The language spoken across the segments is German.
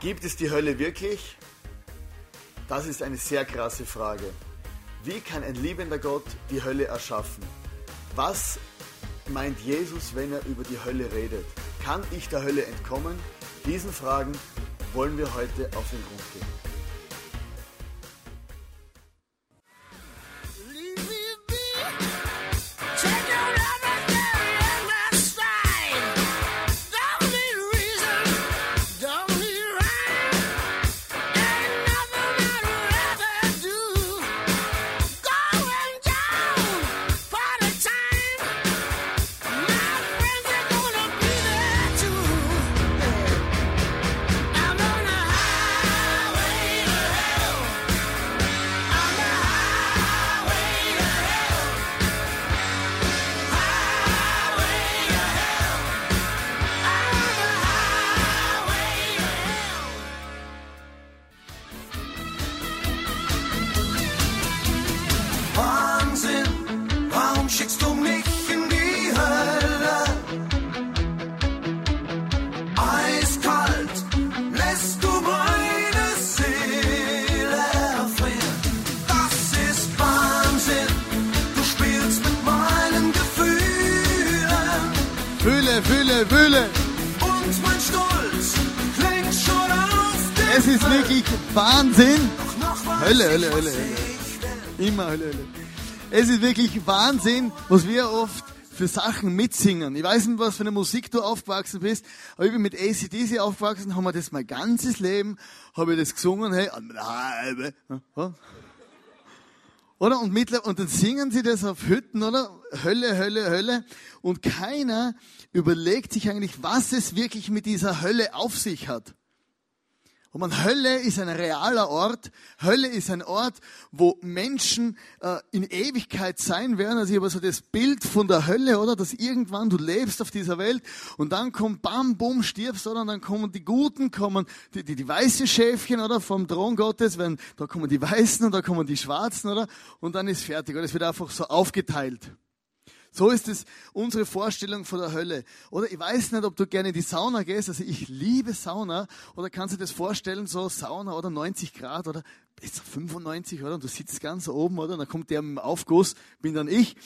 Gibt es die Hölle wirklich? Das ist eine sehr krasse Frage. Wie kann ein liebender Gott die Hölle erschaffen? Was meint Jesus, wenn er über die Hölle redet? Kann ich der Hölle entkommen? Diesen Fragen wollen wir heute auf den Grund gehen. Fühle, fühle. Und mein Stolz klingt schon auf den Es ist wirklich Wahnsinn. Hölle, Hölle, was Hölle, Hölle. Immer Hölle, Hölle. Es ist wirklich Wahnsinn, was wir oft für Sachen mitsingen. Ich weiß nicht, was für eine Musik du aufgewachsen bist, aber ich bin mit ACDC aufgewachsen, haben wir das mein ganzes Leben, habe ich das gesungen, hey? Oder? Und, mittler, und dann singen sie das auf Hütten, oder? Hölle, Hölle, Hölle. Und keiner überlegt sich eigentlich, was es wirklich mit dieser Hölle auf sich hat. Und man, Hölle ist ein realer Ort. Hölle ist ein Ort, wo Menschen äh, in Ewigkeit sein werden. Also ich habe so das Bild von der Hölle, oder? Dass irgendwann du lebst auf dieser Welt und dann kommt bam, bum, stirbst, oder? Und dann kommen die Guten, kommen die, die, die weißen Schäfchen, oder? Vom Thron Gottes, wenn, da kommen die Weißen und da kommen die Schwarzen, oder? Und dann ist fertig, oder? Es wird einfach so aufgeteilt. So ist es unsere Vorstellung von der Hölle. Oder ich weiß nicht, ob du gerne in die Sauna gehst. Also ich liebe Sauna. Oder kannst du dir das vorstellen, so Sauna oder 90 Grad oder besser 95, oder? Und du sitzt ganz oben, oder? Und dann kommt der im Aufguss, bin dann ich.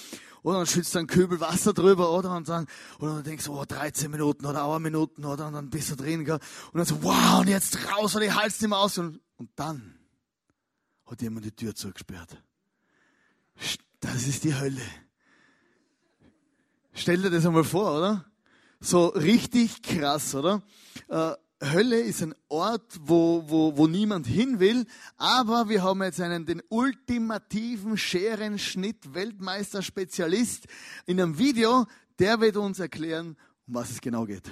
Oder dann schützt einen Kübel Wasser drüber, oder? Und dann, oder dann denkst du, oh, 13 Minuten oder eine Minuten, oder? Und dann bist du drin, gell? Und dann so, wow, und jetzt raus, oder ich halt's nicht mehr aus. Und, und dann hat jemand die Tür zugesperrt. Das ist die Hölle. Stell dir das einmal vor, oder? So richtig krass, oder? Äh, Hölle ist ein Ort, wo, wo, wo niemand hin will, aber wir haben jetzt einen, den ultimativen Scherenschnitt-Weltmeister-Spezialist in einem Video, der wird uns erklären, um was es genau geht.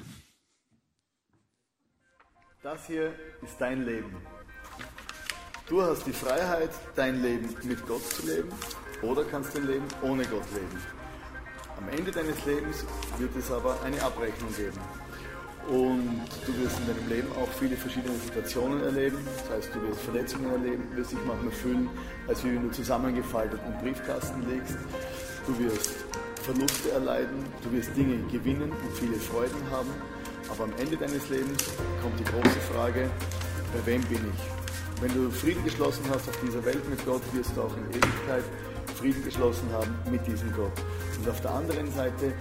Das hier ist dein Leben. Du hast die Freiheit, dein Leben mit Gott zu leben oder kannst dein Leben ohne Gott leben. Am Ende deines Lebens wird es aber eine Abrechnung geben. Und du wirst in deinem Leben auch viele verschiedene Situationen erleben. Das heißt, du wirst Verletzungen erleben, wirst dich manchmal fühlen, als wenn du zusammengefaltet im Briefkasten liegst. Du wirst Verluste erleiden, du wirst Dinge gewinnen und viele Freuden haben. Aber am Ende deines Lebens kommt die große Frage, bei wem bin ich? Wenn du Frieden geschlossen hast auf dieser Welt mit Gott, wirst du auch in Ewigkeit Frieden geschlossen haben mit diesem Gott. Und auf der anderen Seite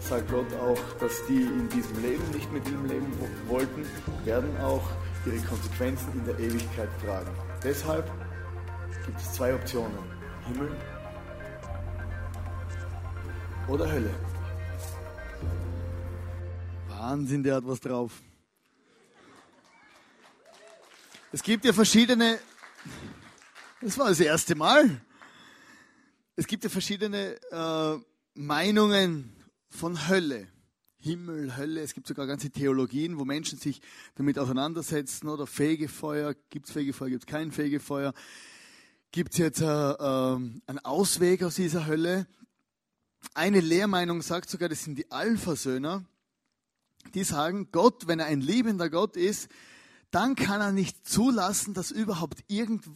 sagt Gott auch, dass die in diesem Leben nicht mit ihm leben wo- wollten, werden auch ihre Konsequenzen in der Ewigkeit tragen. Deshalb gibt es zwei Optionen. Himmel oder Hölle. Wahnsinn, der hat was drauf. Es gibt ja verschiedene, das war das erste Mal. Es gibt ja verschiedene äh, Meinungen von Hölle. Himmel, Hölle, es gibt sogar ganze Theologien, wo Menschen sich damit auseinandersetzen, oder Fegefeuer, gibt es Fegefeuer, gibt es kein Fegefeuer, gibt es jetzt äh, äh, einen Ausweg aus dieser Hölle. Eine Lehrmeinung sagt sogar, das sind die Alphasöhner, die sagen, Gott, wenn er ein liebender Gott ist, dann kann er nicht zulassen, dass überhaupt irgend,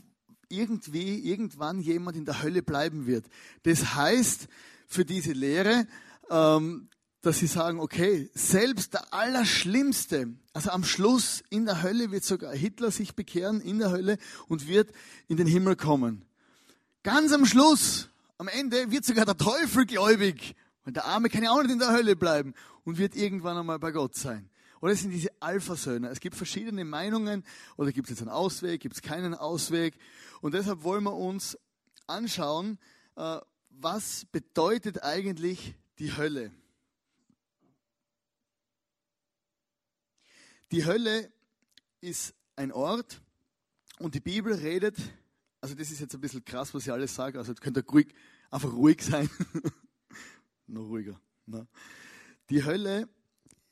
irgendwie, irgendwann jemand in der Hölle bleiben wird. Das heißt, für diese Lehre, ähm, dass sie sagen, okay, selbst der Allerschlimmste, also am Schluss in der Hölle wird sogar Hitler sich bekehren in der Hölle und wird in den Himmel kommen. Ganz am Schluss, am Ende wird sogar der Teufel gläubig, weil der Arme kann ja auch nicht in der Hölle bleiben und wird irgendwann einmal bei Gott sein. Oder es sind diese Alpha-Söhne. Es gibt verschiedene Meinungen. Oder gibt es jetzt einen Ausweg, gibt es keinen Ausweg. Und deshalb wollen wir uns anschauen, äh, was bedeutet eigentlich die Hölle. Die Hölle ist ein Ort und die Bibel redet, also das ist jetzt ein bisschen krass, was ich alles sage, also könnt ihr ruhig, einfach ruhig sein. Noch ruhiger. Ne? Die Hölle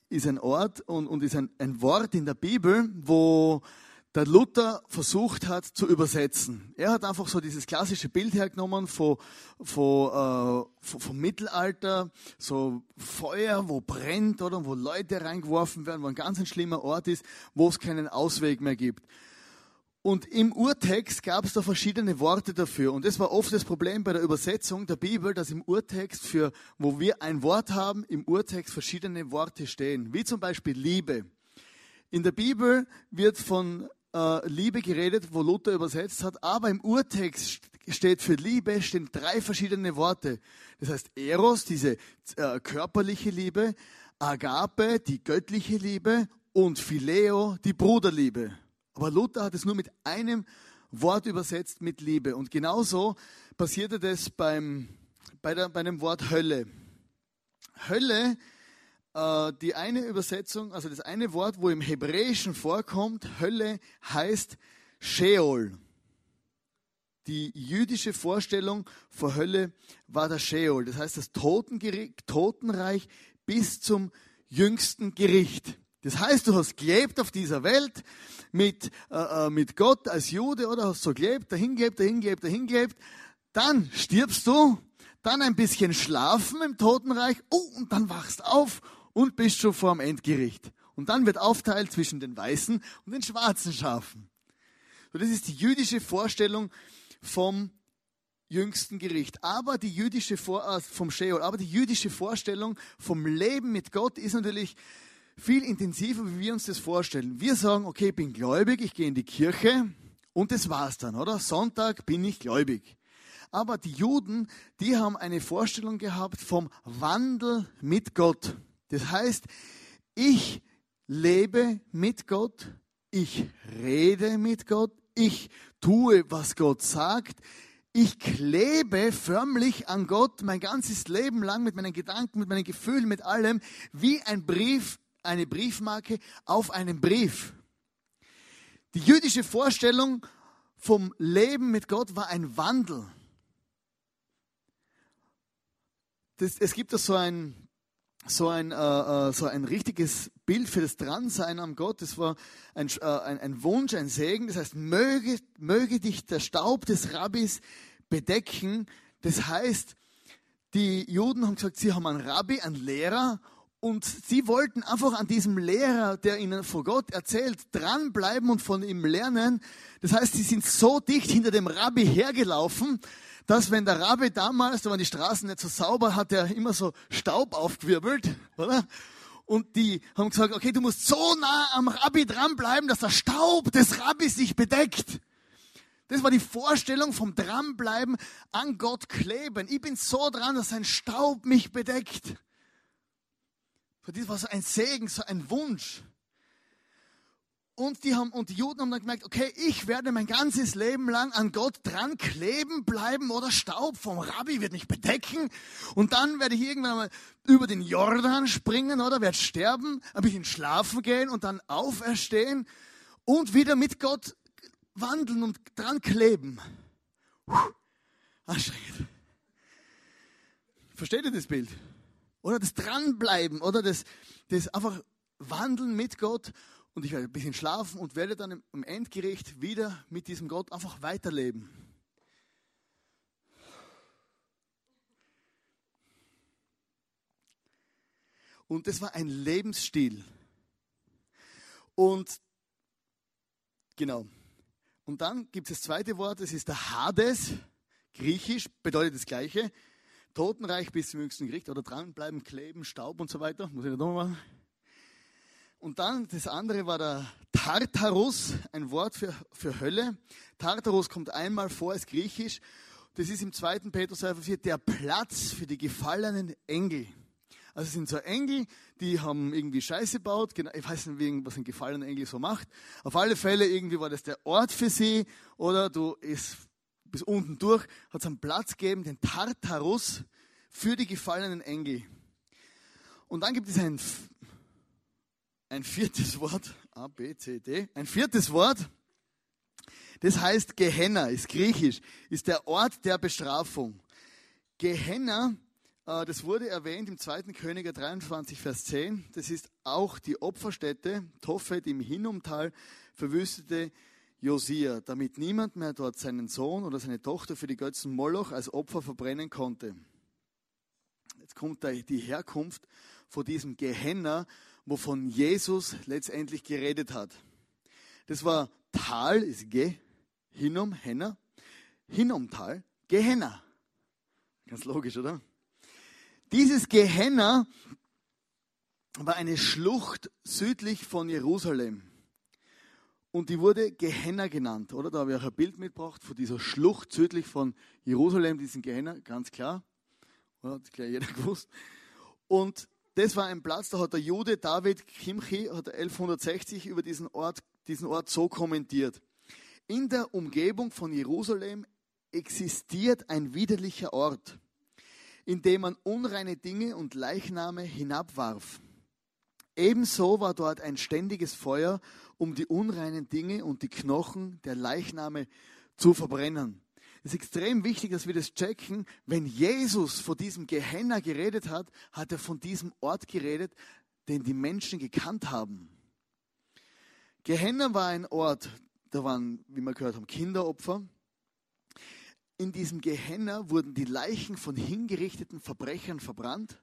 ist ein Ort und, und ist ein, ein Wort in der Bibel, wo der Luther versucht hat zu übersetzen. Er hat einfach so dieses klassische Bild hergenommen von, von, äh, von, vom Mittelalter, so Feuer, wo brennt oder wo Leute reingeworfen werden, wo ein ganz ein schlimmer Ort ist, wo es keinen Ausweg mehr gibt. Und im Urtext gab es da verschiedene Worte dafür. Und das war oft das Problem bei der Übersetzung der Bibel, dass im Urtext für, wo wir ein Wort haben, im Urtext verschiedene Worte stehen. Wie zum Beispiel Liebe. In der Bibel wird von äh, Liebe geredet, wo Luther übersetzt hat, aber im Urtext steht für Liebe stehen drei verschiedene Worte. Das heißt Eros, diese äh, körperliche Liebe, Agape, die göttliche Liebe und Phileo, die Bruderliebe. Aber Luther hat es nur mit einem Wort übersetzt mit Liebe. Und genauso passierte das beim, bei, der, bei dem Wort Hölle. Hölle äh, die eine Übersetzung, also das eine Wort, wo im Hebräischen vorkommt, Hölle heißt Sheol. Die jüdische Vorstellung vor Hölle war der Sheol, das heißt das Totenreich bis zum jüngsten Gericht. Das heißt, du hast gelebt auf dieser Welt mit, äh, äh mit Gott als Jude oder hast so gelebt, dahin gelebt, dahin gelebt, dahin gelebt. Dann stirbst du, dann ein bisschen schlafen im Totenreich, oh, und dann wachst auf und bist schon vor dem Endgericht. Und dann wird aufteilt zwischen den weißen und den schwarzen Schafen. So, das ist die jüdische Vorstellung vom jüngsten Gericht. Aber die jüdische Vor äh, vom Sheol, aber die jüdische Vorstellung vom Leben mit Gott ist natürlich viel intensiver, wie wir uns das vorstellen. Wir sagen, okay, ich bin gläubig, ich gehe in die Kirche und das war's dann, oder? Sonntag bin ich gläubig. Aber die Juden, die haben eine Vorstellung gehabt vom Wandel mit Gott. Das heißt, ich lebe mit Gott, ich rede mit Gott, ich tue, was Gott sagt, ich klebe förmlich an Gott mein ganzes Leben lang mit meinen Gedanken, mit meinen Gefühlen, mit allem, wie ein Brief, eine Briefmarke auf einem Brief. Die jüdische Vorstellung vom Leben mit Gott war ein Wandel. Das, es gibt da so ein so ein, äh, äh, so ein richtiges Bild für das Dransein am Gott. Das war ein, äh, ein, ein, Wunsch, ein Segen. Das heißt, möge, möge dich der Staub des Rabbis bedecken. Das heißt, die Juden haben gesagt, sie haben einen Rabbi, einen Lehrer und sie wollten einfach an diesem Lehrer, der ihnen vor Gott erzählt, dranbleiben und von ihm lernen. Das heißt, sie sind so dicht hinter dem Rabbi hergelaufen, dass wenn der Rabbi damals, da waren die Straßen nicht so sauber, hat er immer so Staub aufgewirbelt, oder? Und die haben gesagt, okay, du musst so nah am Rabbi dranbleiben, dass der Staub des Rabbis sich bedeckt. Das war die Vorstellung vom Dranbleiben an Gott kleben. Ich bin so dran, dass sein Staub mich bedeckt. Das war so ein Segen, so ein Wunsch. Und die, haben, und die Juden haben dann gemerkt, okay, ich werde mein ganzes Leben lang an Gott dran kleben bleiben oder Staub vom Rabbi wird mich bedecken. Und dann werde ich irgendwann mal über den Jordan springen oder werde sterben, ein bisschen schlafen gehen und dann auferstehen und wieder mit Gott wandeln und dran kleben. Puh, anstrengend. Versteht ihr das Bild? Oder das Dranbleiben oder das, das einfach Wandeln mit Gott und ich werde ein bisschen schlafen und werde dann im Endgericht wieder mit diesem Gott einfach weiterleben. Und das war ein Lebensstil. Und genau. Und dann gibt es das zweite Wort, das ist der Hades. Griechisch bedeutet das gleiche. Totenreich bis zum jüngsten Gericht oder dranbleiben, kleben, Staub und so weiter. Muss ich nicht nochmal machen. Und dann das andere war der Tartarus, ein Wort für, für Hölle. Tartarus kommt einmal vor als griechisch. Das ist im zweiten Petrus 4 der Platz für die gefallenen Engel. Also es sind so Engel, die haben irgendwie Scheiße gebaut. Ich weiß nicht, was ein gefallener Engel so macht. Auf alle Fälle, irgendwie war das der Ort für sie. Oder du ist bis unten durch, hat es einen Platz gegeben, den Tartarus, für die gefallenen Engel. Und dann gibt es ein, ein viertes Wort, A, B, C, D, ein viertes Wort, das heißt Gehenna, ist griechisch, ist der Ort der Bestrafung. Gehenna, äh, das wurde erwähnt im 2. Könige 23, Vers 10, das ist auch die Opferstätte, Tophet im Hinnomtal, verwüstete Josia, damit niemand mehr dort seinen Sohn oder seine Tochter für die Götzen Moloch als Opfer verbrennen konnte. Jetzt kommt die Herkunft von diesem Gehenna, wovon Jesus letztendlich geredet hat. Das war Tal, ist Ge, Hinnom, Henna, Hinnomtal, Gehenna. Ganz logisch, oder? Dieses Gehenna war eine Schlucht südlich von Jerusalem. Und die wurde Gehenna genannt, oder? Da habe ich auch ein Bild mitgebracht von dieser Schlucht südlich von Jerusalem, diesen Gehenna, ganz klar. Oder? Hat gleich jeder gewusst. Und das war ein Platz, da hat der Jude David Kimchi hat 1160 über diesen Ort, diesen Ort so kommentiert. In der Umgebung von Jerusalem existiert ein widerlicher Ort, in dem man unreine Dinge und Leichname hinabwarf. Ebenso war dort ein ständiges Feuer, um die unreinen Dinge und die Knochen der Leichname zu verbrennen. Es ist extrem wichtig, dass wir das checken. Wenn Jesus vor diesem Gehenna geredet hat, hat er von diesem Ort geredet, den die Menschen gekannt haben. Gehenna war ein Ort, da waren, wie wir gehört haben, Kinderopfer. In diesem Gehenna wurden die Leichen von hingerichteten Verbrechern verbrannt.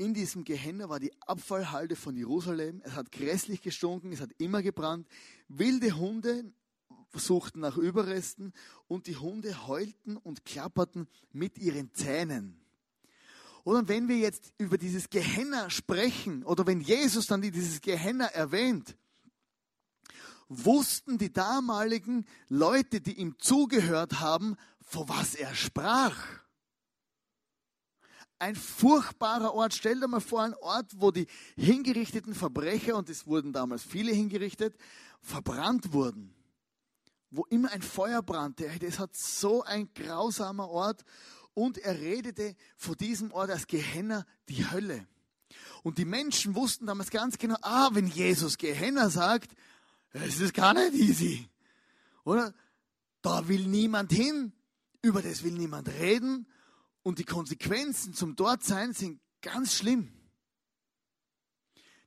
In diesem Gehenna war die Abfallhalde von Jerusalem. Es hat grässlich gestunken, es hat immer gebrannt. Wilde Hunde suchten nach Überresten und die Hunde heulten und klapperten mit ihren Zähnen. Oder wenn wir jetzt über dieses Gehenna sprechen oder wenn Jesus dann dieses Gehenna erwähnt, wussten die damaligen Leute, die ihm zugehört haben, vor was er sprach. Ein furchtbarer Ort. Stell dir mal vor, ein Ort, wo die hingerichteten Verbrecher, und es wurden damals viele hingerichtet, verbrannt wurden. Wo immer ein Feuer brannte. Das hat so ein grausamer Ort. Und er redete vor diesem Ort als Gehenna die Hölle. Und die Menschen wussten damals ganz genau, ah, wenn Jesus Gehenna sagt, es ist gar nicht easy. Oder? Da will niemand hin, über das will niemand reden und die Konsequenzen zum Dortsein sind ganz schlimm.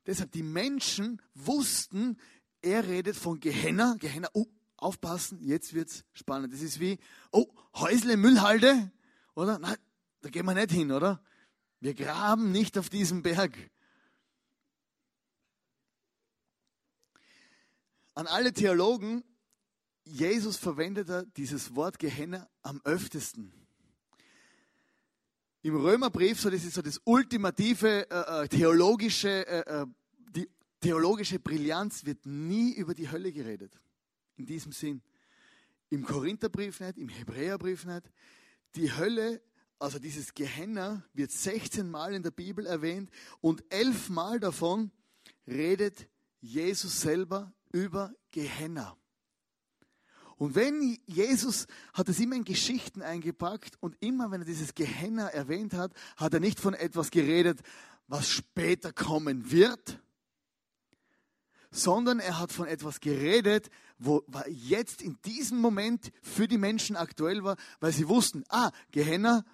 Deshalb die Menschen wussten, er redet von Gehenna, Gehenna, oh, aufpassen, jetzt wird's spannend. Das ist wie, oh, Häusle, Müllhalde, oder? Nein, da gehen wir nicht hin, oder? Wir graben nicht auf diesem Berg. An alle Theologen, Jesus verwendete dieses Wort Gehenna am öftesten. Im Römerbrief, so das ist so das ultimative äh, äh, theologische, äh, äh, die theologische Brillanz, wird nie über die Hölle geredet. In diesem Sinn. Im Korintherbrief nicht, im Hebräerbrief nicht. Die Hölle, also dieses Gehenna, wird 16 Mal in der Bibel erwähnt und 11 Mal davon redet Jesus selber über Gehenna. Und wenn Jesus hat es immer in Geschichten eingepackt und immer, wenn er dieses Gehenna erwähnt hat, hat er nicht von etwas geredet, was später kommen wird, sondern er hat von etwas geredet, wo jetzt in diesem Moment für die Menschen aktuell war, weil sie wussten, ah, Gehenna,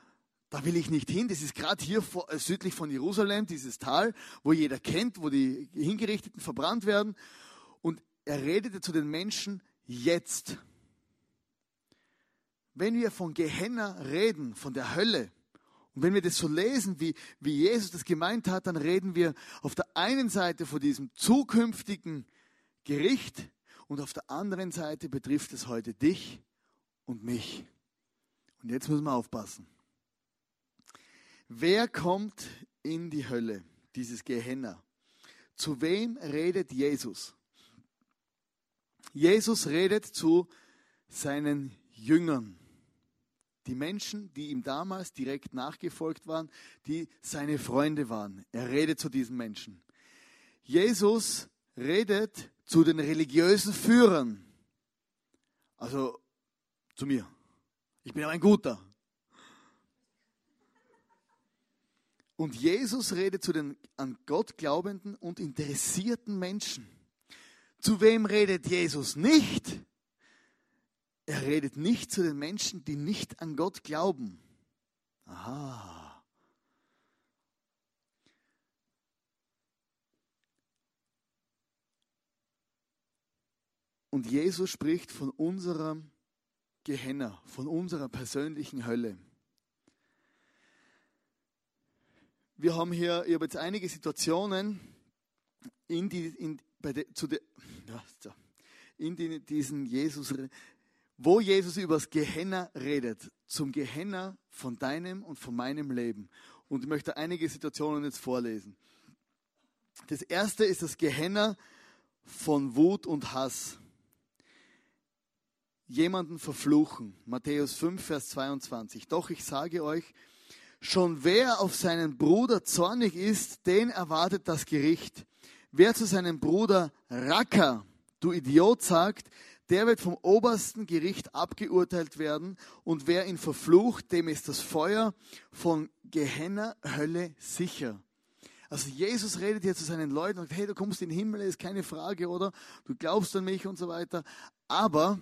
da will ich nicht hin. Das ist gerade hier vor, äh, südlich von Jerusalem, dieses Tal, wo jeder kennt, wo die Hingerichteten verbrannt werden. Und er redete zu den Menschen jetzt. Wenn wir von Gehenna reden, von der Hölle, und wenn wir das so lesen, wie, wie Jesus das gemeint hat, dann reden wir auf der einen Seite von diesem zukünftigen Gericht und auf der anderen Seite betrifft es heute dich und mich. Und jetzt müssen wir aufpassen. Wer kommt in die Hölle, dieses Gehenna? Zu wem redet Jesus? Jesus redet zu seinen Jüngern. Die Menschen, die ihm damals direkt nachgefolgt waren, die seine Freunde waren. Er redet zu diesen Menschen. Jesus redet zu den religiösen Führern. Also zu mir. Ich bin ein guter. Und Jesus redet zu den an Gott glaubenden und interessierten Menschen. Zu wem redet Jesus nicht? Er redet nicht zu den Menschen, die nicht an Gott glauben. Aha. Und Jesus spricht von unserem Gehenna, von unserer persönlichen Hölle. Wir haben hier, ich habe jetzt einige Situationen in, die, in, de, de, ja, in die, diesen Jesus wo Jesus über das Gehenna redet, zum Gehenna von deinem und von meinem Leben. Und ich möchte einige Situationen jetzt vorlesen. Das erste ist das Gehenna von Wut und Hass. Jemanden verfluchen. Matthäus 5, Vers 22. Doch ich sage euch, schon wer auf seinen Bruder zornig ist, den erwartet das Gericht. Wer zu seinem Bruder Racker, du Idiot, sagt, der wird vom obersten Gericht abgeurteilt werden und wer ihn verflucht, dem ist das Feuer von Gehenna, Hölle sicher. Also Jesus redet hier zu seinen Leuten und sagt, hey, du kommst in den Himmel, ist keine Frage, oder? Du glaubst an mich und so weiter. Aber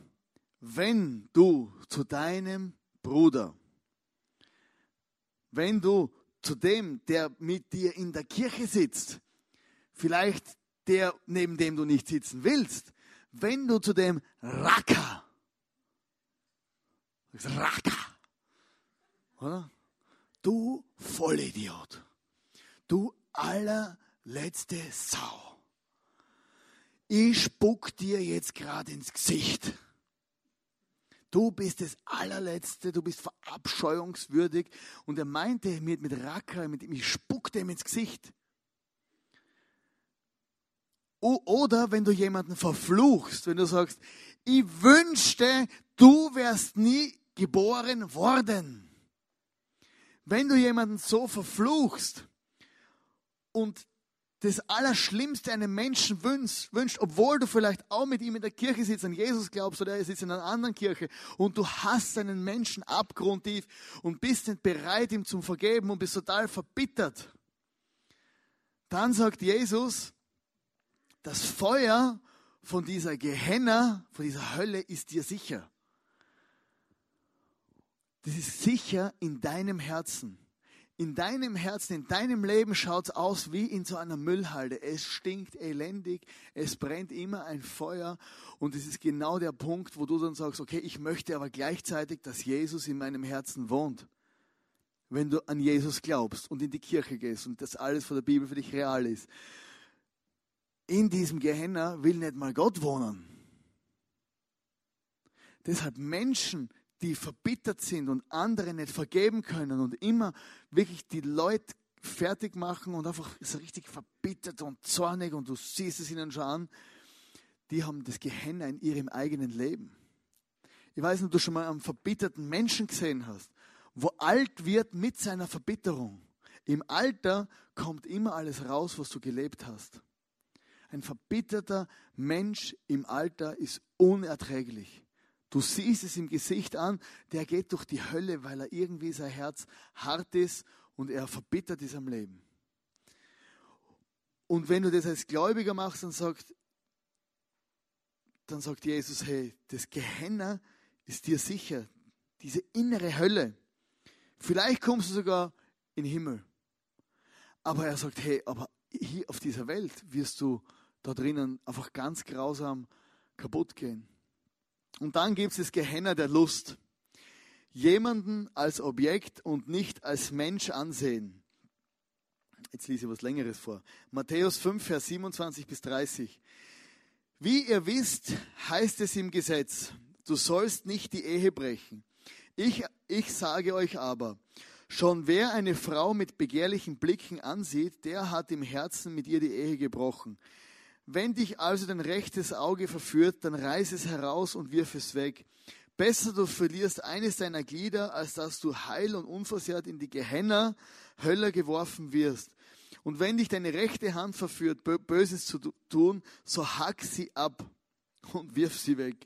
wenn du zu deinem Bruder, wenn du zu dem, der mit dir in der Kirche sitzt, vielleicht der, neben dem du nicht sitzen willst, wenn du zu dem Racker, Racker, oder? Du Vollidiot, du allerletzte Sau, ich spuck dir jetzt gerade ins Gesicht. Du bist das allerletzte, du bist verabscheuungswürdig. Und er meinte mit, mit Racker, mit ihm, ich spuck dem ins Gesicht. Oder wenn du jemanden verfluchst, wenn du sagst, ich wünschte, du wärst nie geboren worden. Wenn du jemanden so verfluchst und das Allerschlimmste einem Menschen wünscht, wünscht, obwohl du vielleicht auch mit ihm in der Kirche sitzt, an Jesus glaubst oder er sitzt in einer anderen Kirche und du hast einen Menschen abgrundtief und bist nicht bereit, ihm zu vergeben und bist total verbittert, dann sagt Jesus, das Feuer von dieser Gehenna, von dieser Hölle ist dir sicher. Das ist sicher in deinem Herzen. In deinem Herzen, in deinem Leben schaut es aus wie in so einer Müllhalde. Es stinkt elendig, es brennt immer ein Feuer und es ist genau der Punkt, wo du dann sagst, okay, ich möchte aber gleichzeitig, dass Jesus in meinem Herzen wohnt. Wenn du an Jesus glaubst und in die Kirche gehst und das alles von der Bibel für dich real ist in diesem Gehenna will nicht mal Gott wohnen. Deshalb Menschen, die verbittert sind und andere nicht vergeben können und immer wirklich die Leute fertig machen und einfach so richtig verbittert und zornig und du siehst es ihnen schon an, die haben das Gehenna in ihrem eigenen Leben. Ich weiß nicht, ob du schon mal einen verbitterten Menschen gesehen hast, wo alt wird mit seiner Verbitterung. Im Alter kommt immer alles raus, was du gelebt hast. Ein verbitterter Mensch im Alter ist unerträglich. Du siehst es im Gesicht an, der geht durch die Hölle, weil er irgendwie sein Herz hart ist und er verbittert ist am Leben. Und wenn du das als Gläubiger machst, dann sagt, dann sagt Jesus, hey, das Gehenna ist dir sicher, diese innere Hölle. Vielleicht kommst du sogar in den Himmel. Aber er sagt, hey, aber hier auf dieser Welt wirst du da drinnen einfach ganz grausam kaputt gehen. Und dann gibt es das Gehenna der Lust. Jemanden als Objekt und nicht als Mensch ansehen. Jetzt lese ich was Längeres vor. Matthäus 5, Vers 27 bis 30. Wie ihr wisst, heißt es im Gesetz, du sollst nicht die Ehe brechen. Ich, ich sage euch aber, Schon wer eine Frau mit begehrlichen Blicken ansieht, der hat im Herzen mit ihr die Ehe gebrochen. Wenn dich also dein rechtes Auge verführt, dann reiß es heraus und wirf es weg. Besser du verlierst eines deiner Glieder, als dass du heil und unversehrt in die Gehenna Hölle geworfen wirst. Und wenn dich deine rechte Hand verführt, Böses zu tun, so hack sie ab und wirf sie weg.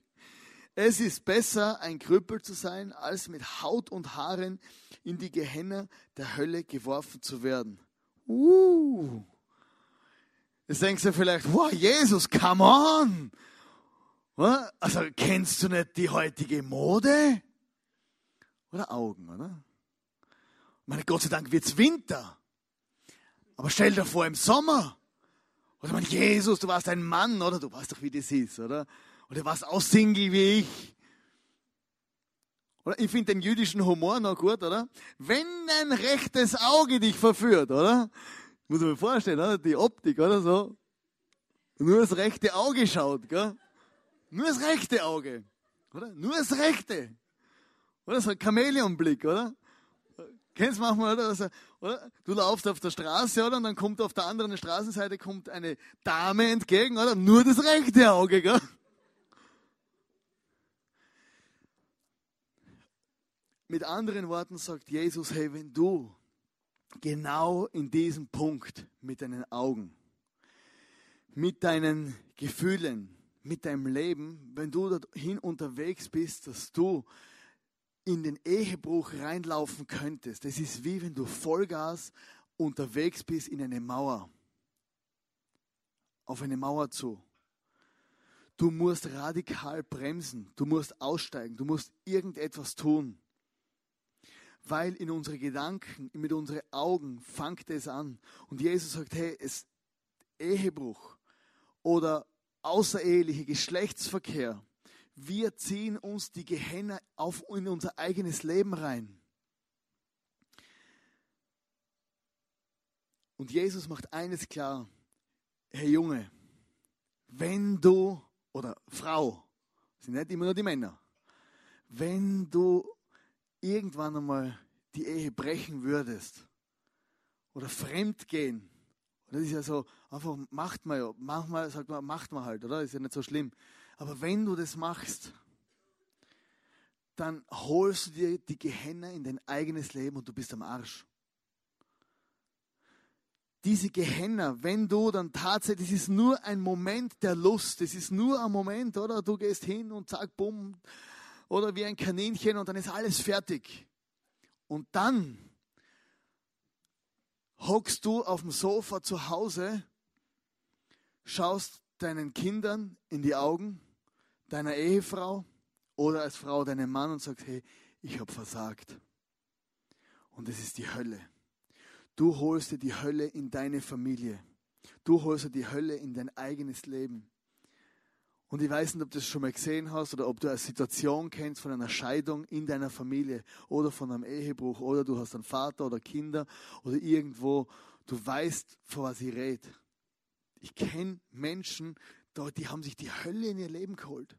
Es ist besser, ein Krüppel zu sein, als mit Haut und Haaren in die Gehenna der Hölle geworfen zu werden. Uh. Jetzt denkst du vielleicht, wow, Jesus, come on! Also kennst du nicht die heutige Mode? Oder Augen, oder? Meine Gott sei Dank wird's Winter. Aber stell dir vor, im Sommer. Oder mein Jesus, du warst ein Mann, oder? Du weißt doch, wie das ist, oder? Oder warst auch Single wie ich. Oder ich finde den jüdischen Humor noch gut, oder? Wenn dein rechtes Auge dich verführt, oder? Muss man vorstellen, oder? Die Optik, oder so. Nur das rechte Auge schaut, gell? Nur das rechte Auge, oder? Nur das rechte. Oder so ein Chamäleonblick, oder? Kennst du manchmal, oder? Also, oder? Du laufst auf der Straße, oder? Und dann kommt auf der anderen Straßenseite kommt eine Dame entgegen, oder? Nur das rechte Auge, gell? Mit anderen Worten sagt Jesus, hey, wenn du genau in diesem Punkt mit deinen Augen, mit deinen Gefühlen, mit deinem Leben, wenn du dorthin unterwegs bist, dass du in den Ehebruch reinlaufen könntest. Das ist wie wenn du Vollgas unterwegs bist in eine Mauer. Auf eine Mauer zu. Du musst radikal bremsen, du musst aussteigen, du musst irgendetwas tun. Weil in unsere Gedanken, mit unseren Augen fängt es an. Und Jesus sagt, hey, es, Ehebruch oder außereheliche Geschlechtsverkehr, wir ziehen uns die Gehenna auf in unser eigenes Leben rein. Und Jesus macht eines klar, Herr Junge, wenn du, oder Frau, sind nicht immer nur die Männer, wenn du irgendwann einmal die Ehe brechen würdest oder fremd gehen, das ist ja so, einfach macht man ja, manchmal sagt man, macht man halt, oder? Ist ja nicht so schlimm. Aber wenn du das machst, dann holst du dir die Gehenna in dein eigenes Leben und du bist am Arsch. Diese Gehenna, wenn du dann tatsächlich, das ist nur ein Moment der Lust, das ist nur ein Moment, oder? Du gehst hin und zack, bumm, oder wie ein Kaninchen und dann ist alles fertig. Und dann hockst du auf dem Sofa zu Hause, schaust deinen Kindern in die Augen, deiner Ehefrau oder als Frau deinem Mann und sagst, hey, ich habe versagt. Und es ist die Hölle. Du holst dir die Hölle in deine Familie. Du holst dir die Hölle in dein eigenes Leben. Und ich weiß nicht, ob du das schon mal gesehen hast oder ob du eine Situation kennst von einer Scheidung in deiner Familie oder von einem Ehebruch oder du hast einen Vater oder Kinder oder irgendwo, du weißt, vor was ich rede. Ich kenne Menschen, die haben sich die Hölle in ihr Leben geholt.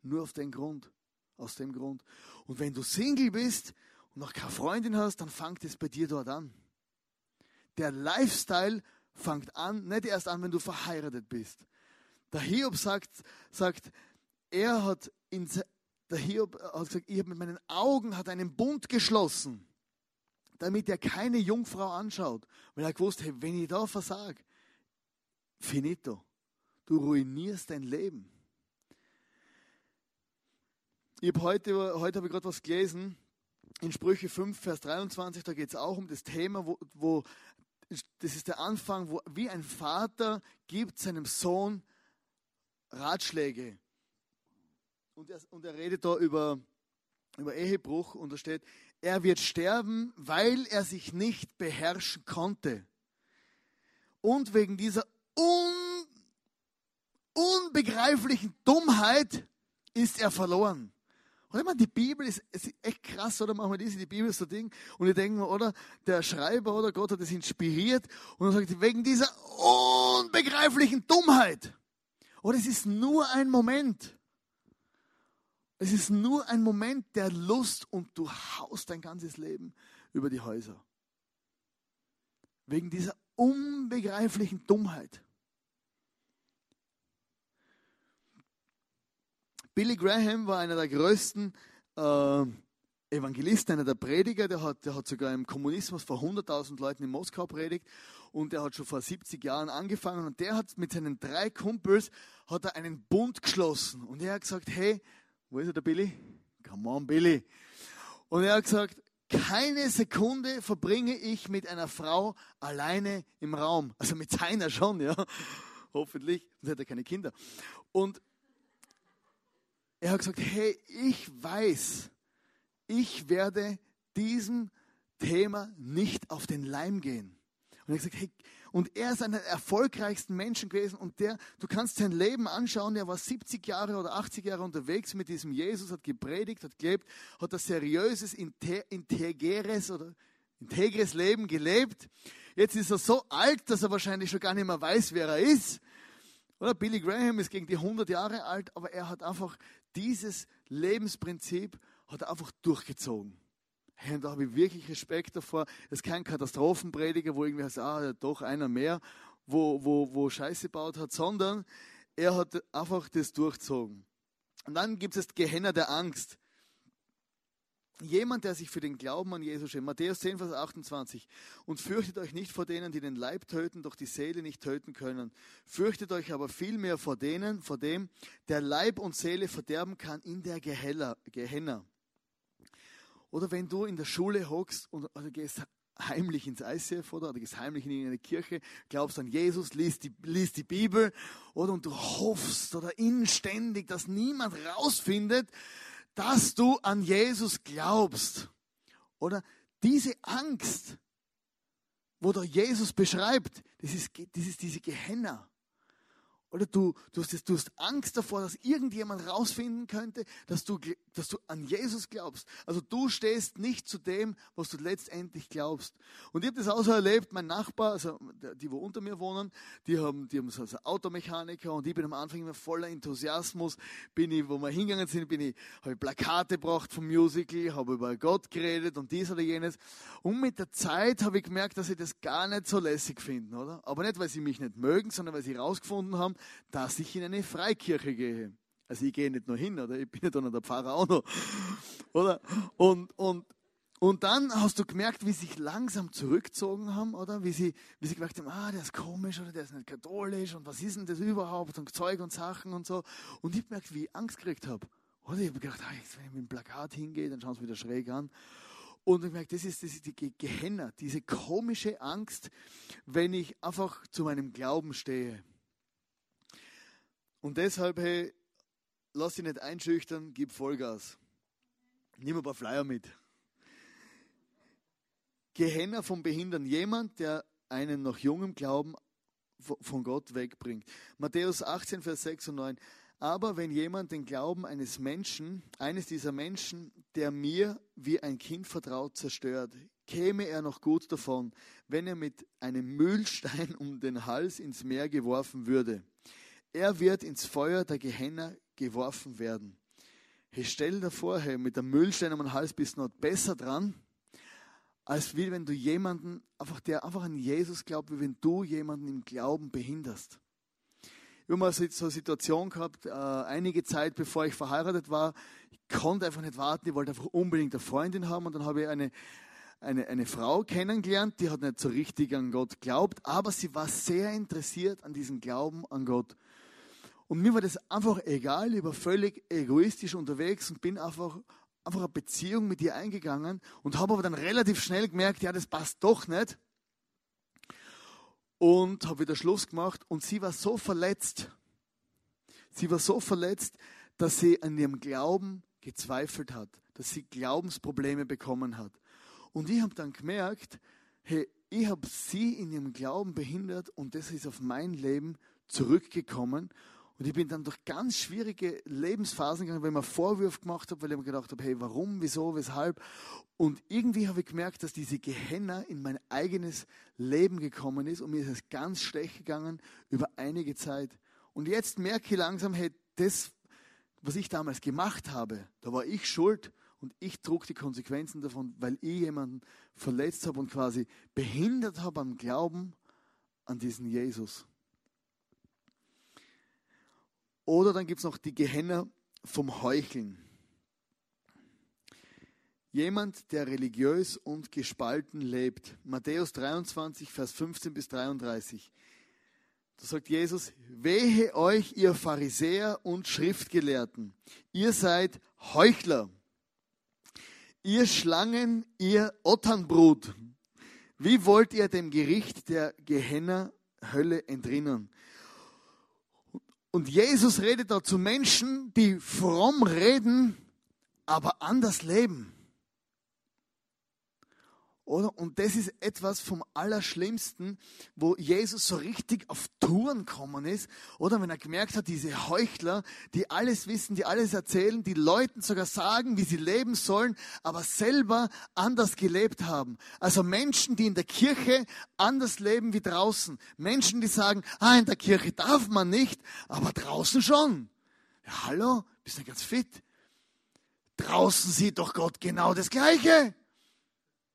Nur auf den Grund. Aus dem Grund. Und wenn du Single bist und noch keine Freundin hast, dann fängt es bei dir dort an. Der Lifestyle fängt an, nicht erst an, wenn du verheiratet bist. Der Hiob sagt, sagt er hat in, der Hiob hat gesagt, ich mit meinen Augen hat einen Bund geschlossen, damit er keine Jungfrau anschaut. Weil er gewusst, hey, wenn ich da versage, finito, du ruinierst dein Leben. Ich habe heute, heute habe ich gerade was gelesen, in Sprüche 5, Vers 23, da geht es auch um das Thema, wo, wo das ist der Anfang, wo wie ein Vater gibt seinem Sohn Ratschläge. Und er, und er redet da über, über Ehebruch und da steht, er wird sterben, weil er sich nicht beherrschen konnte. Und wegen dieser un, unbegreiflichen Dummheit ist er verloren. Und ich meine, die Bibel ist, ist echt krass, oder? Machen wir diese, die Bibel ist so Ding. Und ich denke mir, oder? Der Schreiber oder Gott hat es inspiriert. Und er sagt, wegen dieser unbegreiflichen Dummheit oder es ist nur ein Moment. Es ist nur ein Moment der Lust und du haust dein ganzes Leben über die Häuser. Wegen dieser unbegreiflichen Dummheit. Billy Graham war einer der größten äh, Evangelisten, einer der Prediger, der hat, der hat sogar im Kommunismus vor 100.000 Leuten in Moskau predigt und der hat schon vor 70 Jahren angefangen und der hat mit seinen drei Kumpels hat er einen Bund geschlossen und er hat gesagt, hey, wo ist er der Billy? Come on, Billy. Und er hat gesagt, keine Sekunde verbringe ich mit einer Frau alleine im Raum. Also mit seiner schon, ja. Hoffentlich, sonst hätte er keine Kinder. Und er hat gesagt, hey, ich weiß, ich werde diesem Thema nicht auf den Leim gehen. Und er gesagt, hey, und er ist einer der erfolgreichsten Menschen gewesen und der, du kannst sein Leben anschauen, er war 70 Jahre oder 80 Jahre unterwegs mit diesem Jesus, hat gepredigt, hat gelebt, hat ein seriöses, integres oder integres Leben gelebt. Jetzt ist er so alt, dass er wahrscheinlich schon gar nicht mehr weiß, wer er ist. Oder Billy Graham ist gegen die 100 Jahre alt, aber er hat einfach dieses Lebensprinzip hat er einfach durchgezogen. Hey, und da habe ich wirklich Respekt davor. Es ist kein Katastrophenprediger, wo irgendwie heißt, ah, doch einer mehr, wo, wo, wo Scheiße gebaut hat, sondern er hat einfach das durchzogen. Und dann gibt es das Gehenner der Angst. Jemand, der sich für den Glauben an Jesus schämt. Matthäus 10, Vers 28. Und fürchtet euch nicht vor denen, die den Leib töten, doch die Seele nicht töten können. Fürchtet euch aber vielmehr vor denen, vor dem, der Leib und Seele verderben kann in der Gehenna. Oder wenn du in der Schule hockst und also gehst heimlich ins ICF oder, oder gehst heimlich in eine Kirche, glaubst an Jesus, liest die, liest die Bibel oder und du hoffst oder inständig, dass niemand rausfindet, dass du an Jesus glaubst. Oder diese Angst, wo der Jesus beschreibt, das ist, das ist diese Gehenna. Oder du, du, hast, du hast Angst davor, dass irgendjemand rausfinden könnte, dass du, dass du an Jesus glaubst. Also du stehst nicht zu dem, was du letztendlich glaubst. Und ich habe das auch so erlebt, mein Nachbar, also die, wo unter mir wohnen, die haben, die haben so also Automechaniker und ich bin am Anfang immer voller Enthusiasmus, bin ich, wo wir hingegangen sind, bin ich, habe ich Plakate gebracht vom Musical, habe über Gott geredet und dies oder jenes. Und mit der Zeit habe ich gemerkt, dass sie das gar nicht so lässig finden, oder? Aber nicht, weil sie mich nicht mögen, sondern weil sie herausgefunden haben, dass ich in eine Freikirche gehe. Also ich gehe nicht nur hin, oder? Ich bin ja dann der Pfarrer auch noch. Oder? Und, und, und dann hast du gemerkt, wie sie sich langsam zurückgezogen haben, oder? Wie sie, wie sie gemerkt haben, ah, der ist komisch oder der ist nicht katholisch und was ist denn das überhaupt und Zeug und Sachen und so. Und ich habe gemerkt, wie ich Angst gekriegt habe. Oder ich habe gedacht, ah, jetzt, wenn ich mit dem Plakat hingehe, dann schauen sie wieder schräg an. Und ich merke, das ist, das ist die Gehenna, diese komische Angst, wenn ich einfach zu meinem Glauben stehe. Und deshalb, hey, lass dich nicht einschüchtern, gib Vollgas. Nimm ein paar Flyer mit. Gehenna vom Behindern. Jemand, der einen noch jungen Glauben von Gott wegbringt. Matthäus 18, Vers 6 und 9. Aber wenn jemand den Glauben eines Menschen, eines dieser Menschen, der mir wie ein Kind vertraut, zerstört, käme er noch gut davon, wenn er mit einem Mühlstein um den Hals ins Meer geworfen würde. Er wird ins Feuer der Gehenna geworfen werden. Hey, stell dir vor, hey, mit dem Müllstein den Hals bist du noch besser dran, als wie wenn du jemanden, einfach, der einfach an Jesus glaubt, wie wenn du jemanden im Glauben behinderst. Ich habe mal so eine Situation gehabt, äh, einige Zeit bevor ich verheiratet war, ich konnte einfach nicht warten, ich wollte einfach unbedingt eine Freundin haben und dann habe ich eine, eine, eine Frau kennengelernt, die hat nicht so richtig an Gott geglaubt, aber sie war sehr interessiert an diesem Glauben an Gott. Und mir war das einfach egal, ich war völlig egoistisch unterwegs und bin einfach, einfach eine Beziehung mit ihr eingegangen und habe aber dann relativ schnell gemerkt, ja, das passt doch nicht. Und habe wieder Schluss gemacht und sie war so verletzt. Sie war so verletzt, dass sie an ihrem Glauben gezweifelt hat, dass sie Glaubensprobleme bekommen hat. Und ich habe dann gemerkt, hey, ich habe sie in ihrem Glauben behindert und das ist auf mein Leben zurückgekommen und ich bin dann durch ganz schwierige Lebensphasen gegangen, weil ich mir Vorwürfe gemacht habe, weil ich mir gedacht habe, hey, warum, wieso, weshalb? Und irgendwie habe ich gemerkt, dass diese Gehenna in mein eigenes Leben gekommen ist und mir ist es ganz schlecht gegangen über einige Zeit. Und jetzt merke ich langsam, hey, das, was ich damals gemacht habe, da war ich schuld und ich trug die Konsequenzen davon, weil ich jemanden verletzt habe und quasi behindert habe am Glauben an diesen Jesus. Oder dann gibt es noch die Gehenner vom Heucheln. Jemand, der religiös und gespalten lebt. Matthäus 23, Vers 15 bis 33. Da sagt Jesus, wehe euch, ihr Pharisäer und Schriftgelehrten. Ihr seid Heuchler. Ihr Schlangen, ihr Otternbrut. Wie wollt ihr dem Gericht der Gehenner Hölle entrinnen? Und Jesus redet da zu Menschen, die fromm reden, aber anders leben. Oder? Und das ist etwas vom Allerschlimmsten, wo Jesus so richtig auf Touren gekommen ist. Oder wenn er gemerkt hat, diese Heuchler, die alles wissen, die alles erzählen, die Leuten sogar sagen, wie sie leben sollen, aber selber anders gelebt haben. Also Menschen, die in der Kirche anders leben wie draußen. Menschen, die sagen, ah, in der Kirche darf man nicht, aber draußen schon. Ja, hallo, bist du ganz fit? Draußen sieht doch Gott genau das Gleiche.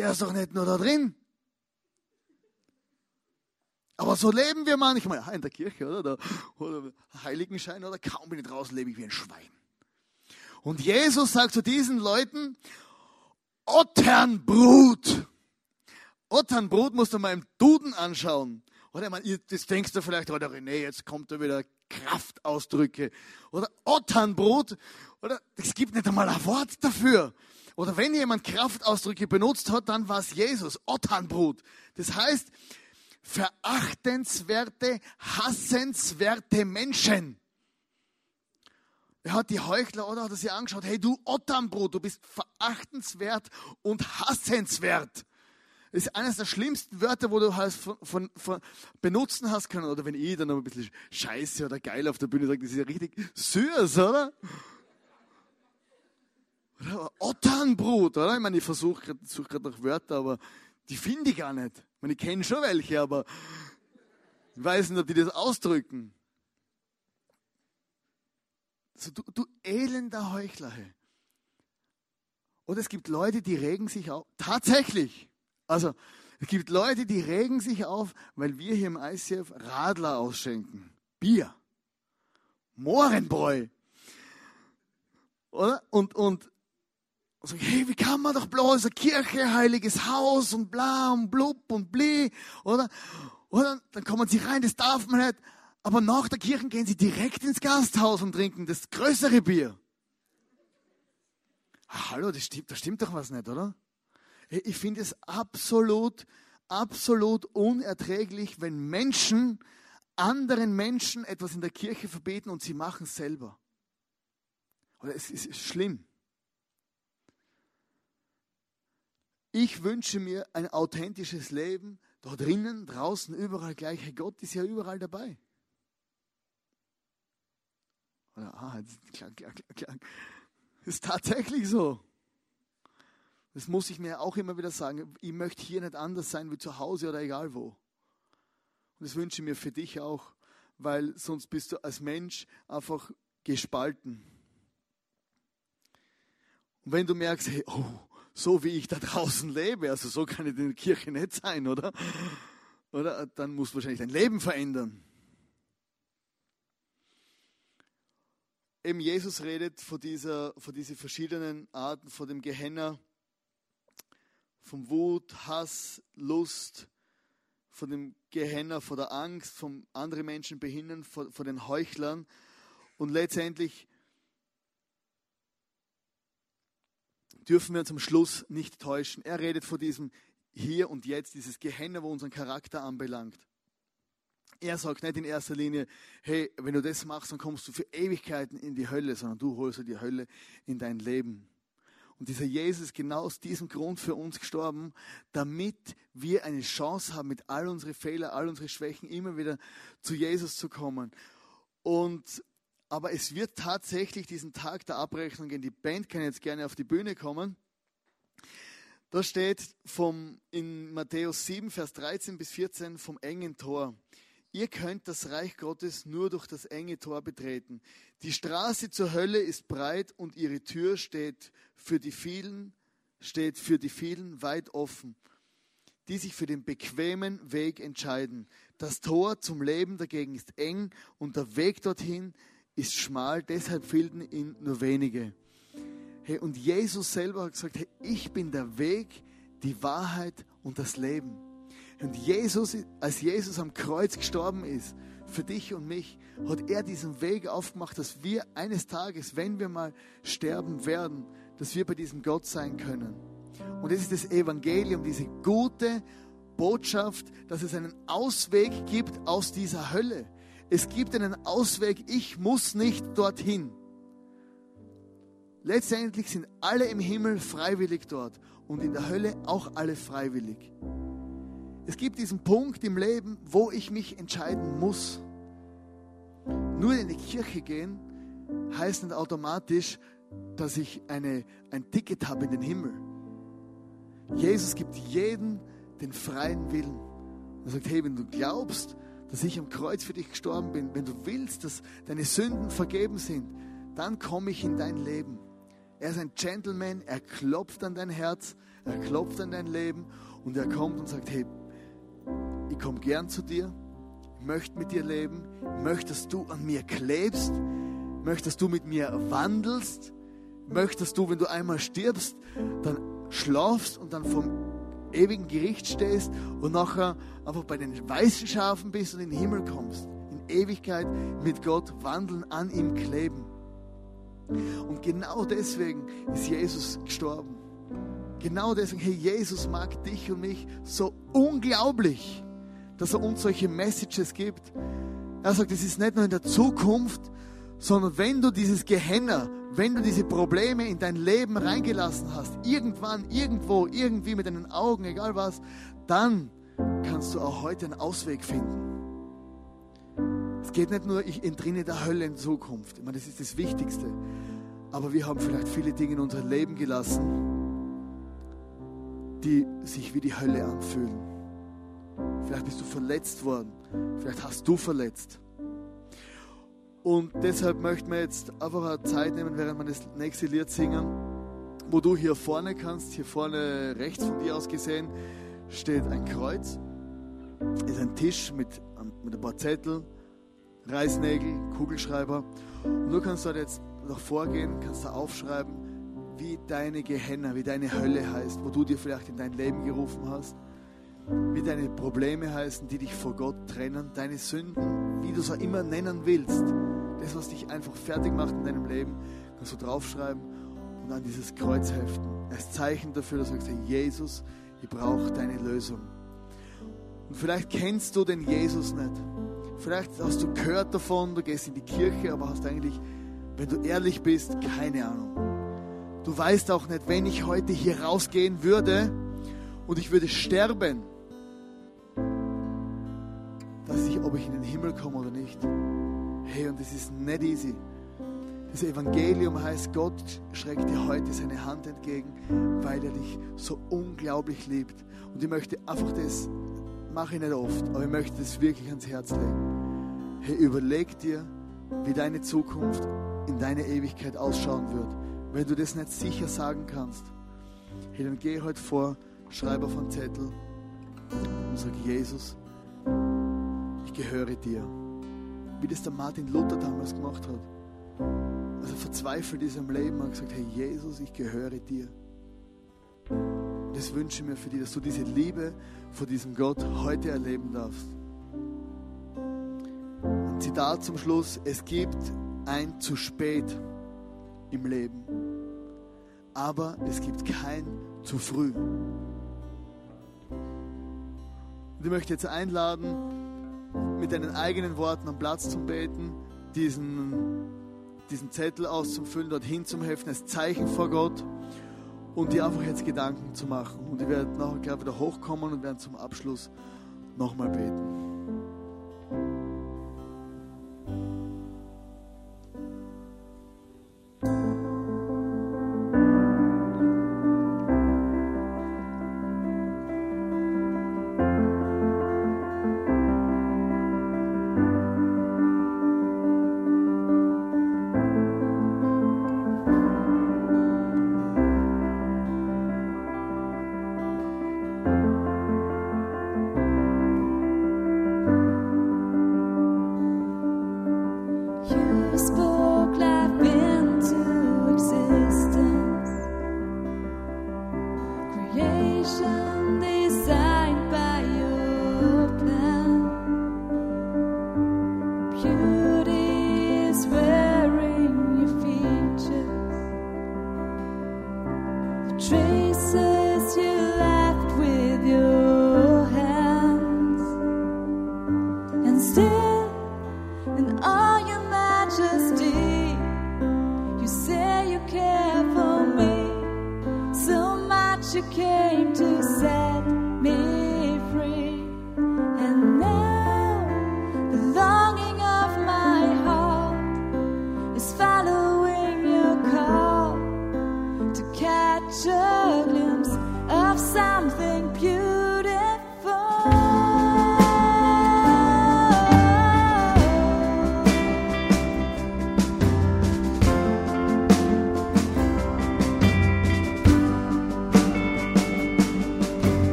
Der ist doch nicht nur da drin. Aber so leben wir manchmal. in der Kirche, oder? Oder Heiligenschein, oder? Kaum bin ich draußen, lebe ich wie ein Schwein. Und Jesus sagt zu diesen Leuten, Otternbrut. Otternbrut musst du mal im Duden anschauen. Oder meine, das denkst du vielleicht, oder René, jetzt kommt da wieder Kraftausdrücke. Oder Otternbrut. Oder es gibt nicht einmal ein Wort dafür. Oder wenn jemand Kraftausdrücke benutzt hat, dann war es Jesus, Otternbrut. Das heißt, verachtenswerte, hassenswerte Menschen. Er hat die Heuchler oder hat er sich angeschaut, hey du Otternbrut, du bist verachtenswert und hassenswert. Das ist eines der schlimmsten Wörter, wo du halt von, von, von benutzen hast können. Oder wenn ich dann noch ein bisschen scheiße oder geil auf der Bühne sage, das ist ja richtig süß, oder? Otternbrut, oder? Ich meine, ich versuche gerade such nach Wörtern, aber die finde ich gar nicht. Ich meine, ich kenne schon welche, aber ich weiß nicht, ob die das ausdrücken. Also, du, du elender Heuchler. Oder es gibt Leute, die regen sich auf. Tatsächlich. Also, es gibt Leute, die regen sich auf, weil wir hier im ICF Radler ausschenken. Bier. Mohrenbräu. Oder? Und, und und sagen, hey, wie kann man doch bloß Kirche, heiliges Haus und bla und blub und bli, oder? Oder dann kommen sie rein, das darf man nicht. Aber nach der Kirche gehen sie direkt ins Gasthaus und trinken das größere Bier. Hallo, das stimmt, da stimmt doch was nicht, oder? Ich finde es absolut, absolut unerträglich, wenn Menschen anderen Menschen etwas in der Kirche verbieten und sie machen es selber. Oder es ist schlimm. Ich wünsche mir ein authentisches Leben, da drinnen, draußen, überall gleich. Hey, Gott ist ja überall dabei. Oder, ah, klang, klang, klang. Ist tatsächlich so. Das muss ich mir auch immer wieder sagen. Ich möchte hier nicht anders sein wie zu Hause oder egal wo. Und das wünsche ich mir für dich auch, weil sonst bist du als Mensch einfach gespalten. Und wenn du merkst, hey, oh, so wie ich da draußen lebe, also so kann ich in der Kirche nicht sein, oder? Oder dann musst du wahrscheinlich dein Leben verändern. Eben Jesus redet von, dieser, von diesen verschiedenen Arten, von dem Gehenner, von Wut, Hass, Lust, von dem Gehenner, von der Angst, von anderen Menschen behindern, von, von den Heuchlern. Und letztendlich dürfen wir am Schluss nicht täuschen. Er redet von diesem Hier und Jetzt, dieses Gehenner, wo unseren Charakter anbelangt. Er sagt nicht in erster Linie, hey, wenn du das machst, dann kommst du für Ewigkeiten in die Hölle, sondern du holst die Hölle in dein Leben. Und dieser Jesus ist genau aus diesem Grund für uns gestorben, damit wir eine Chance haben, mit all unseren Fehlern, all unseren Schwächen immer wieder zu Jesus zu kommen. Und aber es wird tatsächlich diesen Tag der Abrechnung gehen. Die Band kann jetzt gerne auf die Bühne kommen. Da steht vom, in Matthäus 7, Vers 13 bis 14 vom engen Tor. Ihr könnt das Reich Gottes nur durch das enge Tor betreten. Die Straße zur Hölle ist breit und ihre Tür steht für die vielen, steht für die vielen weit offen, die sich für den bequemen Weg entscheiden. Das Tor zum Leben dagegen ist eng und der Weg dorthin ist schmal, deshalb finden ihn nur wenige. Hey, und Jesus selber hat gesagt, hey, ich bin der Weg, die Wahrheit und das Leben. Und Jesus, als Jesus am Kreuz gestorben ist, für dich und mich, hat er diesen Weg aufgemacht, dass wir eines Tages, wenn wir mal sterben werden, dass wir bei diesem Gott sein können. Und es ist das Evangelium, diese gute Botschaft, dass es einen Ausweg gibt aus dieser Hölle. Es gibt einen Ausweg, ich muss nicht dorthin. Letztendlich sind alle im Himmel freiwillig dort und in der Hölle auch alle freiwillig. Es gibt diesen Punkt im Leben, wo ich mich entscheiden muss. Nur in die Kirche gehen heißt nicht automatisch, dass ich eine, ein Ticket habe in den Himmel. Jesus gibt jedem den freien Willen. Er sagt, hey, wenn du glaubst, dass ich am Kreuz für dich gestorben bin, wenn du willst, dass deine Sünden vergeben sind, dann komme ich in dein Leben. Er ist ein Gentleman, er klopft an dein Herz, er klopft an dein Leben und er kommt und sagt, hey, ich komme gern zu dir, ich möchte mit dir leben, ich möchte, dass du an mir klebst, ich möchte, dass du mit mir wandelst, ich möchte, du, wenn du einmal stirbst, dann schlafst und dann vom ewigen Gericht stehst und nachher einfach bei den weißen Schafen bist und in den Himmel kommst. In Ewigkeit mit Gott wandeln, an ihm kleben. Und genau deswegen ist Jesus gestorben. Genau deswegen, hey, Jesus mag dich und mich so unglaublich, dass er uns solche Messages gibt. Er sagt, es ist nicht nur in der Zukunft, sondern wenn du dieses Gehenner, wenn du diese Probleme in dein Leben reingelassen hast, irgendwann, irgendwo, irgendwie mit deinen Augen, egal was, dann kannst du auch heute einen Ausweg finden. Es geht nicht nur, ich entrinne der Hölle in Zukunft. Ich meine, das ist das Wichtigste. Aber wir haben vielleicht viele Dinge in unser Leben gelassen, die sich wie die Hölle anfühlen. Vielleicht bist du verletzt worden. Vielleicht hast du verletzt. Und deshalb möchten wir jetzt einfach eine Zeit nehmen, während wir das nächste Lied singen, wo du hier vorne kannst, hier vorne rechts von dir aus gesehen, steht ein Kreuz, ist ein Tisch mit, mit ein paar Zetteln, Reißnägel, Kugelschreiber. Und du kannst dort jetzt noch vorgehen, kannst da aufschreiben, wie deine Gehenna, wie deine Hölle heißt, wo du dir vielleicht in dein Leben gerufen hast, wie deine Probleme heißen, die dich vor Gott trennen, deine Sünden, wie du es auch immer nennen willst. Das, was dich einfach fertig macht in deinem Leben, kannst du draufschreiben und an dieses Kreuz heften. Als Zeichen dafür, dass du sagst, Jesus, ich brauche deine Lösung. Und vielleicht kennst du den Jesus nicht. Vielleicht hast du gehört davon, du gehst in die Kirche, aber hast eigentlich, wenn du ehrlich bist, keine Ahnung. Du weißt auch nicht, wenn ich heute hier rausgehen würde und ich würde sterben, dass ich, ob ich in den Himmel komme oder nicht. Hey, und es ist nicht easy. Das Evangelium heißt, Gott schreckt dir heute seine Hand entgegen, weil er dich so unglaublich liebt. Und ich möchte einfach das, mache ich nicht oft, aber ich möchte das wirklich ans Herz legen. Hey, überleg dir, wie deine Zukunft in deiner Ewigkeit ausschauen wird. Wenn du das nicht sicher sagen kannst, hey, dann geh heute vor, schreib auf einen Zettel und sag, Jesus, ich gehöre dir. Wie das der Martin Luther damals gemacht hat. Also verzweifelt ist im Leben und gesagt, hey Jesus, ich gehöre dir. Und das wünsche ich mir für dich, dass du diese Liebe vor diesem Gott heute erleben darfst. Ein Zitat zum Schluss, es gibt ein zu spät im Leben, aber es gibt kein zu früh. Und ich möchte jetzt einladen, mit deinen eigenen Worten am Platz zum Beten, diesen, diesen Zettel auszufüllen, dorthin zum Heften als Zeichen vor Gott und dir einfach jetzt Gedanken zu machen. Und ich werde nachher gleich wieder hochkommen und werden zum Abschluss nochmal beten.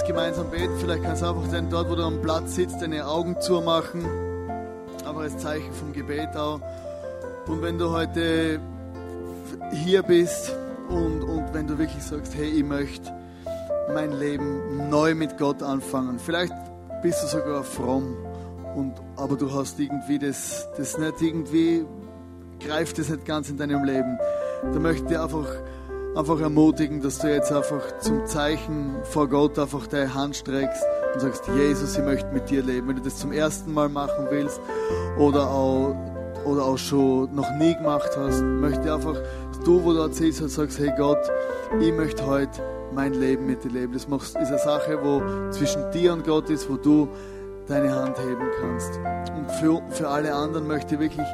Uns gemeinsam beten. Vielleicht kannst du einfach dann dort, wo du am Platz sitzt, deine Augen zumachen. Aber als Zeichen vom Gebet auch. Und wenn du heute hier bist und, und wenn du wirklich sagst, hey, ich möchte mein Leben neu mit Gott anfangen. Vielleicht bist du sogar fromm, und, aber du hast irgendwie das, das nicht irgendwie, greift das nicht ganz in deinem Leben. Da möchte ich einfach, einfach ermutigen, dass du jetzt einfach zum Zeichen vor Gott einfach deine Hand streckst und sagst, Jesus, ich möchte mit dir leben. Wenn du das zum ersten Mal machen willst oder auch, oder auch schon noch nie gemacht hast, möchte einfach, du, wo du sitzt und sagst, hey Gott, ich möchte heute mein Leben mit dir leben. Das ist eine Sache, wo zwischen dir und Gott ist, wo du deine Hand heben kannst. Und für, für alle anderen möchte ich wirklich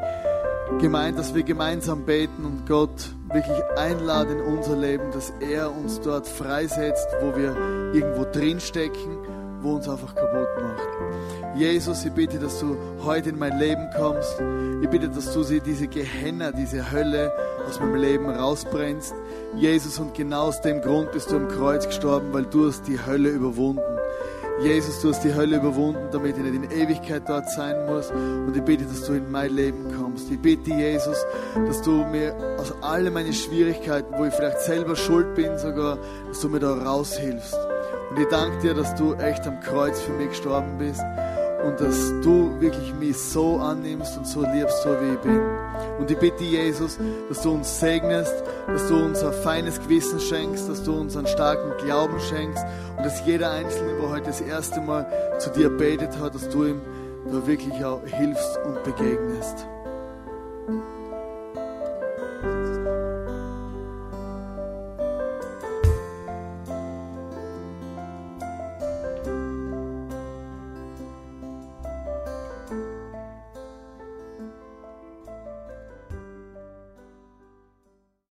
gemeint, dass wir gemeinsam beten und Gott wirklich einladen in unser Leben, dass er uns dort freisetzt, wo wir irgendwo drinstecken, wo uns einfach kaputt macht. Jesus, ich bitte, dass du heute in mein Leben kommst. Ich bitte, dass du diese Gehenna, diese Hölle aus meinem Leben rausbrennst. Jesus, und genau aus dem Grund bist du am Kreuz gestorben, weil du hast die Hölle überwunden. Jesus, du hast die Hölle überwunden, damit ich nicht in Ewigkeit dort sein muss. Und ich bitte, dass du in mein Leben kommst. Ich bitte, Jesus, dass du mir aus all meinen Schwierigkeiten, wo ich vielleicht selber schuld bin sogar, dass du mir da raushilfst. Und ich danke dir, dass du echt am Kreuz für mich gestorben bist und dass du wirklich mich so annimmst und so liebst, so wie ich bin. Und ich bitte Jesus, dass du uns segnest, dass du uns ein feines Gewissen schenkst, dass du uns einen starken Glauben schenkst und dass jeder Einzelne, wo heute das erste Mal zu dir betet hat, dass du ihm da wirklich auch hilfst und begegnest.